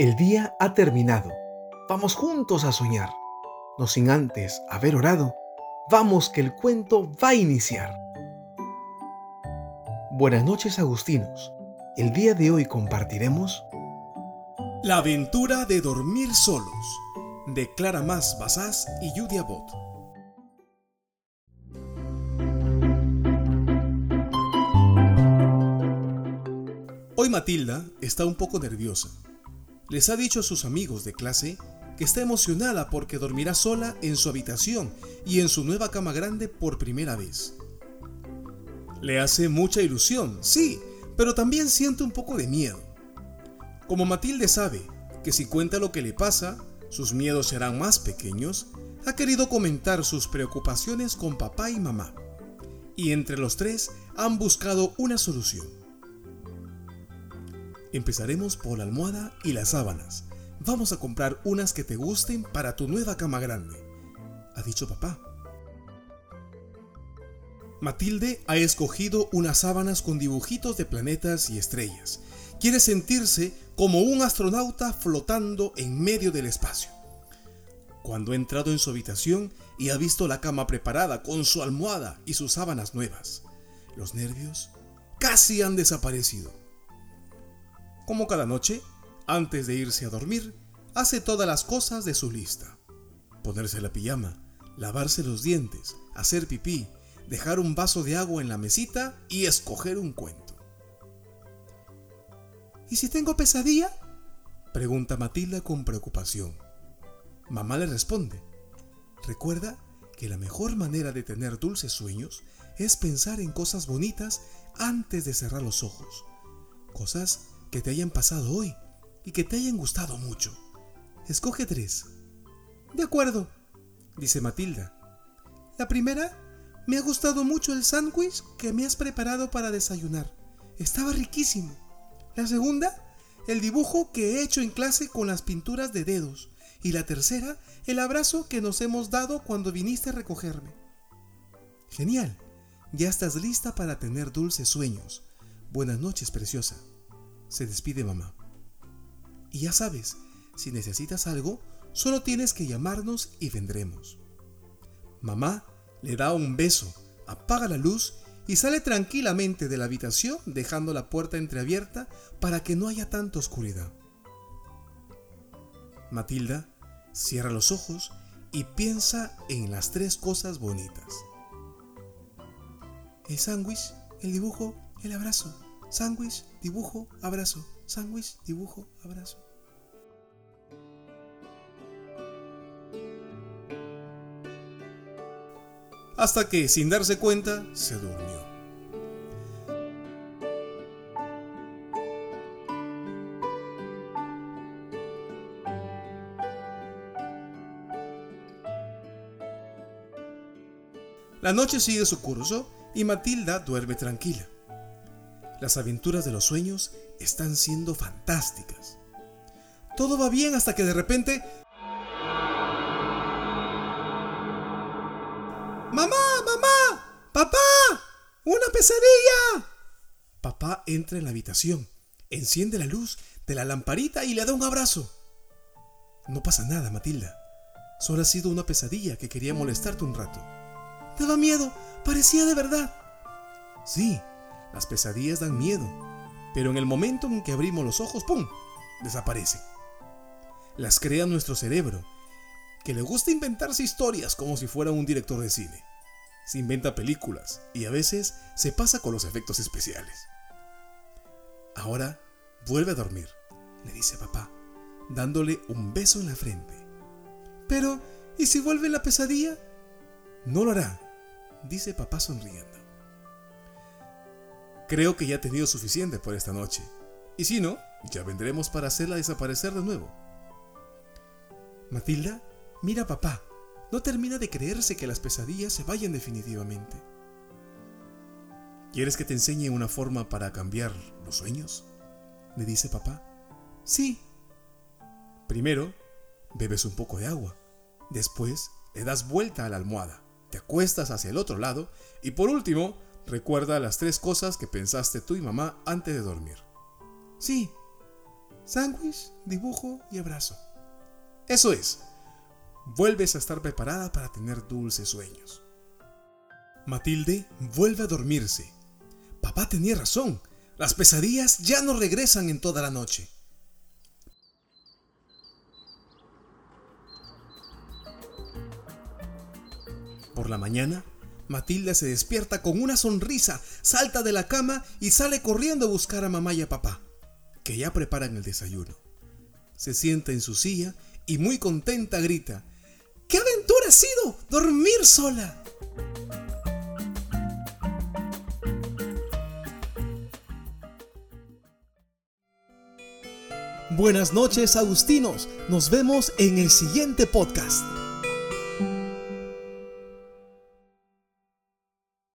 El día ha terminado. Vamos juntos a soñar. No sin antes haber orado. Vamos que el cuento va a iniciar. Buenas noches Agustinos. El día de hoy compartiremos La aventura de dormir solos de Clara Más Basás y Judia Bot. Hoy Matilda está un poco nerviosa les ha dicho a sus amigos de clase que está emocionada porque dormirá sola en su habitación y en su nueva cama grande por primera vez. Le hace mucha ilusión, sí, pero también siente un poco de miedo. Como Matilde sabe que si cuenta lo que le pasa, sus miedos serán más pequeños, ha querido comentar sus preocupaciones con papá y mamá. Y entre los tres han buscado una solución. Empezaremos por la almohada y las sábanas. Vamos a comprar unas que te gusten para tu nueva cama grande, ha dicho papá. Matilde ha escogido unas sábanas con dibujitos de planetas y estrellas. Quiere sentirse como un astronauta flotando en medio del espacio. Cuando ha entrado en su habitación y ha visto la cama preparada con su almohada y sus sábanas nuevas, los nervios casi han desaparecido. Como cada noche, antes de irse a dormir, hace todas las cosas de su lista. Ponerse la pijama, lavarse los dientes, hacer pipí, dejar un vaso de agua en la mesita y escoger un cuento. ¿Y si tengo pesadilla? Pregunta Matilda con preocupación. Mamá le responde, recuerda que la mejor manera de tener dulces sueños es pensar en cosas bonitas antes de cerrar los ojos. Cosas que te hayan pasado hoy y que te hayan gustado mucho. Escoge tres. De acuerdo, dice Matilda. La primera, me ha gustado mucho el sándwich que me has preparado para desayunar. Estaba riquísimo. La segunda, el dibujo que he hecho en clase con las pinturas de dedos. Y la tercera, el abrazo que nos hemos dado cuando viniste a recogerme. Genial. Ya estás lista para tener dulces sueños. Buenas noches, preciosa se despide mamá. Y ya sabes, si necesitas algo, solo tienes que llamarnos y vendremos. Mamá le da un beso, apaga la luz y sale tranquilamente de la habitación dejando la puerta entreabierta para que no haya tanta oscuridad. Matilda cierra los ojos y piensa en las tres cosas bonitas. El sándwich, el dibujo, el abrazo. Sándwich, dibujo, abrazo. Sándwich, dibujo, abrazo. Hasta que, sin darse cuenta, se durmió. La noche sigue su curso y Matilda duerme tranquila. Las aventuras de los sueños están siendo fantásticas. Todo va bien hasta que de repente... ¡Mamá! ¡Mamá! ¡Papá! ¡Una pesadilla! Papá entra en la habitación, enciende la luz de la lamparita y le da un abrazo. No pasa nada, Matilda. Solo ha sido una pesadilla que quería molestarte un rato. ¿Te da miedo? Parecía de verdad. Sí, las pesadillas dan miedo, pero en el momento en que abrimos los ojos, ¡pum!, desaparecen. Las crea nuestro cerebro, que le gusta inventarse historias como si fuera un director de cine. Se inventa películas y a veces se pasa con los efectos especiales. Ahora vuelve a dormir, le dice papá, dándole un beso en la frente. Pero, ¿y si vuelve la pesadilla? No lo hará, dice papá sonriendo. Creo que ya he tenido suficiente por esta noche. Y si no, ya vendremos para hacerla desaparecer de nuevo. Matilda, mira papá, no termina de creerse que las pesadillas se vayan definitivamente. ¿Quieres que te enseñe una forma para cambiar los sueños? Le dice papá. Sí. Primero, bebes un poco de agua. Después, le das vuelta a la almohada, te acuestas hacia el otro lado y por último, Recuerda las tres cosas que pensaste tú y mamá antes de dormir. Sí. sándwich, dibujo y abrazo. Eso es, vuelves a estar preparada para tener dulces sueños. Matilde vuelve a dormirse. Papá tenía razón, las pesadillas ya no regresan en toda la noche. Por la mañana, Matilda se despierta con una sonrisa, salta de la cama y sale corriendo a buscar a mamá y a papá, que ya preparan el desayuno. Se sienta en su silla y muy contenta grita, ¿Qué aventura ha sido dormir sola? Buenas noches, Agustinos. Nos vemos en el siguiente podcast.